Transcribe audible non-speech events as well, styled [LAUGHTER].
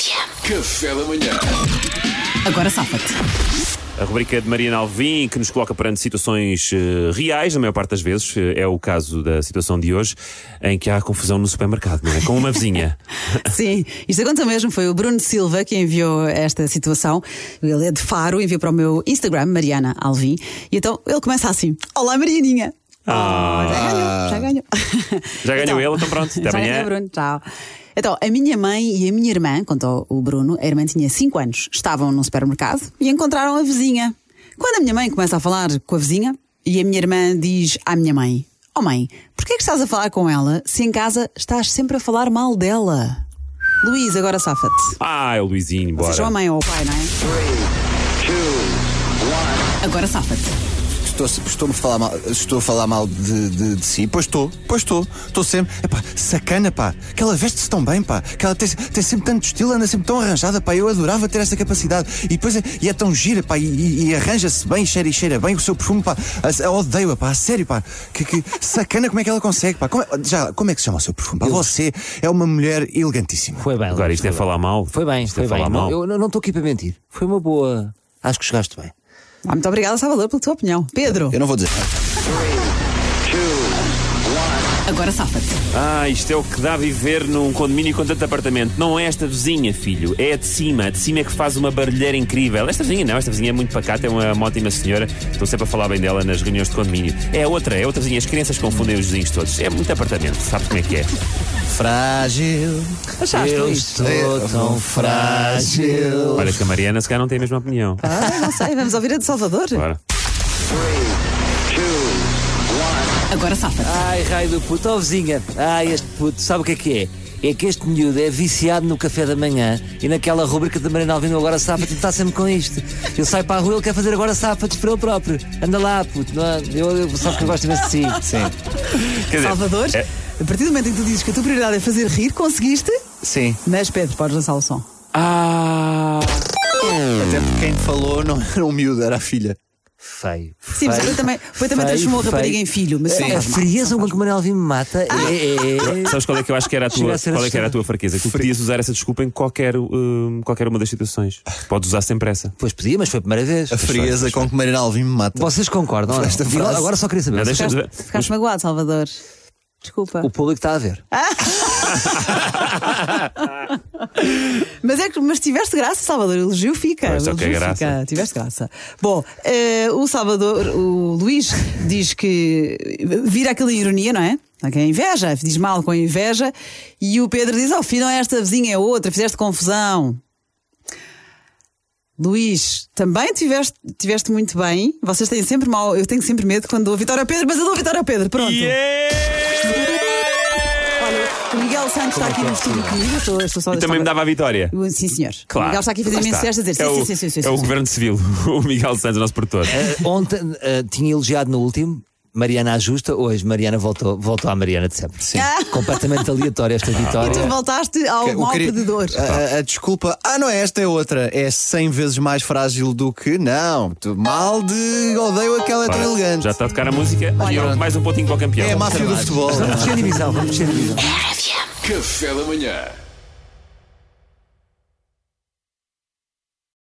Café da manhã. Agora safa-te. A rubrica de Mariana Alvim, que nos coloca perante situações eh, reais, na maior parte das vezes. Eh, é o caso da situação de hoje, em que há confusão no supermercado, não é? Com uma vizinha. [LAUGHS] Sim, isto aconteceu mesmo. Foi o Bruno Silva que enviou esta situação. Ele é de Faro, enviou para o meu Instagram, Mariana Alvim. E então ele começa assim: Olá, Marianinha. Ah. Oh, já ganhou, já ganhou. [LAUGHS] Já ganhou Então, ele, então pronto, até já amanhã. ganhou, Bruno, tchau. Então, a minha mãe e a minha irmã, contou o Bruno, a irmã tinha 5 anos, estavam num supermercado e encontraram a vizinha. Quando a minha mãe começa a falar com a vizinha e a minha irmã diz à minha mãe: Oh mãe, porquê é que estás a falar com ela se em casa estás sempre a falar mal dela? Luís, agora safa-te. Ah, é o Luizinho, bora. Seja a mãe ou o pai, não é? Agora safa-te. Estou, estou-me a falar mal, estou a falar mal de, de, de si. Pois estou, pois estou. Estou sempre. Epá, sacana, pá. Que ela veste-se tão bem, pá. Que ela tem, tem sempre tanto estilo, anda sempre tão arranjada, pá. Eu adorava ter essa capacidade. E depois é, e é tão gira, pá. E, e- arranja-se bem, cheira e cheira bem. O seu perfume, pá. Odeio-a, pá. A sério, pá. Que, que sacana, como é que ela consegue, pá. Como é- já, como é que se chama o seu perfume, pá? Você é uma mulher elegantíssima. Foi bem. Agora, isto é falar mal. Foi bem, Isto foi é bem. falar mal. eu não estou aqui para mentir. Foi uma boa. Acho que chegaste bem. Ah, muito obrigada, Salvador, pela tua opinião. Pedro, Eu não vou dizer. Agora safa-te. Ah, isto é o que dá a viver num condomínio com tanto apartamento. Não é esta vizinha, filho. É a de cima. A de cima é que faz uma barulheira incrível. Esta vizinha não, esta vizinha é muito pacata, é uma, uma ótima senhora. Estou sempre a falar bem dela nas reuniões de condomínio. É outra, é outra vizinha. As crianças confundem os vizinhos todos. É muito apartamento, sabes como é que é? Frágil. Achaste, eu Luís? estou tão frágil. Olha que a Mariana se calhar não tem a mesma opinião. Ah, não sei, vamos ouvir a de Salvador. Bora. Agora safa-te. Ai, raio do puto, ó vizinha. Ai, este puto, sabe o que é que é? É que este miúdo é viciado no café da manhã e naquela rubrica da Mariana Alvino agora safa-te está sempre com isto. Ele sai para a rua, ele quer fazer agora safa-te para ele próprio. Anda lá, puto. Não, é? eu, eu, sabes que eu gosto imenso de si. [LAUGHS] Sim. Quer dizer, Salvador, é- a partir do momento em que tu dizes que a tua prioridade é fazer rir, conseguiste? Sim. Mas Pedro, podes lançar o som. Ah. Até porque quem falou não era um miúdo, era a filha. Feio. Sim, mas depois também, depois também feio, transformou a rapariga em filho. Mas não A frieza com que Mariana Alvino me mata é. é- [LAUGHS] Sabes qual é que eu acho que era a tua, a qual é que era a assustador. tua fraqueza? Que tu podias usar essa desculpa em qualquer, hum, qualquer uma das situações. Podes usar sempre essa. Pois podia, mas foi a primeira vez. A frieza com que Mariana Alvim me mata. Vocês concordam? Esta. Agora só queria saber. Não, vocês- deixa- Ficaste, ficaste magoado, Salvador. Desculpa. O público está a ver. [LAUGHS] Mas é que mas tiveste graça, Salvador. O elogio fica. Pois, o ok, elogio graça. fica. Tiveste graça. Bom, eh, o Salvador, o Luís, diz que vira aquela ironia, não é? Ok, inveja, diz mal com a inveja. E o Pedro diz: Oh, filho, não é esta vizinha, é outra, fizeste confusão. Luís, também tiveste, tiveste muito bem. Vocês têm sempre mal. Eu tenho sempre medo quando dou a vitória ao Pedro, mas eu dou a vitória ao Pedro. Pronto. Olha, o Miguel Santos está aqui no estúdio comigo. eu Estou, estou só E também me dava a vitória. Sim, senhor. Claro. O Miguel está aqui a fazer imenso gestos a dizer é sim, o, sim, sim, sim, sim, É o sim. governo civil, [LAUGHS] o Miguel Santos, o nosso produtor. Eh, ontem eh, tinha elogiado no último. Mariana ajusta, hoje Mariana voltou, voltou à Mariana de sempre. Sim. [LAUGHS] Completamente aleatória esta E vitória. tu voltaste ao O mau querido- perdedor. A, a- desculpa, ah, não é esta, é outra. É 100 vezes mais frágil do que. Não, tu mal de. Odeio aquela é tão elegante. Já está a tocar a música e eu, mais um pontinho para o campeão. É a máfia do futebol. Vamos descer a divisão, vamos descer a divisão. Café da manhã.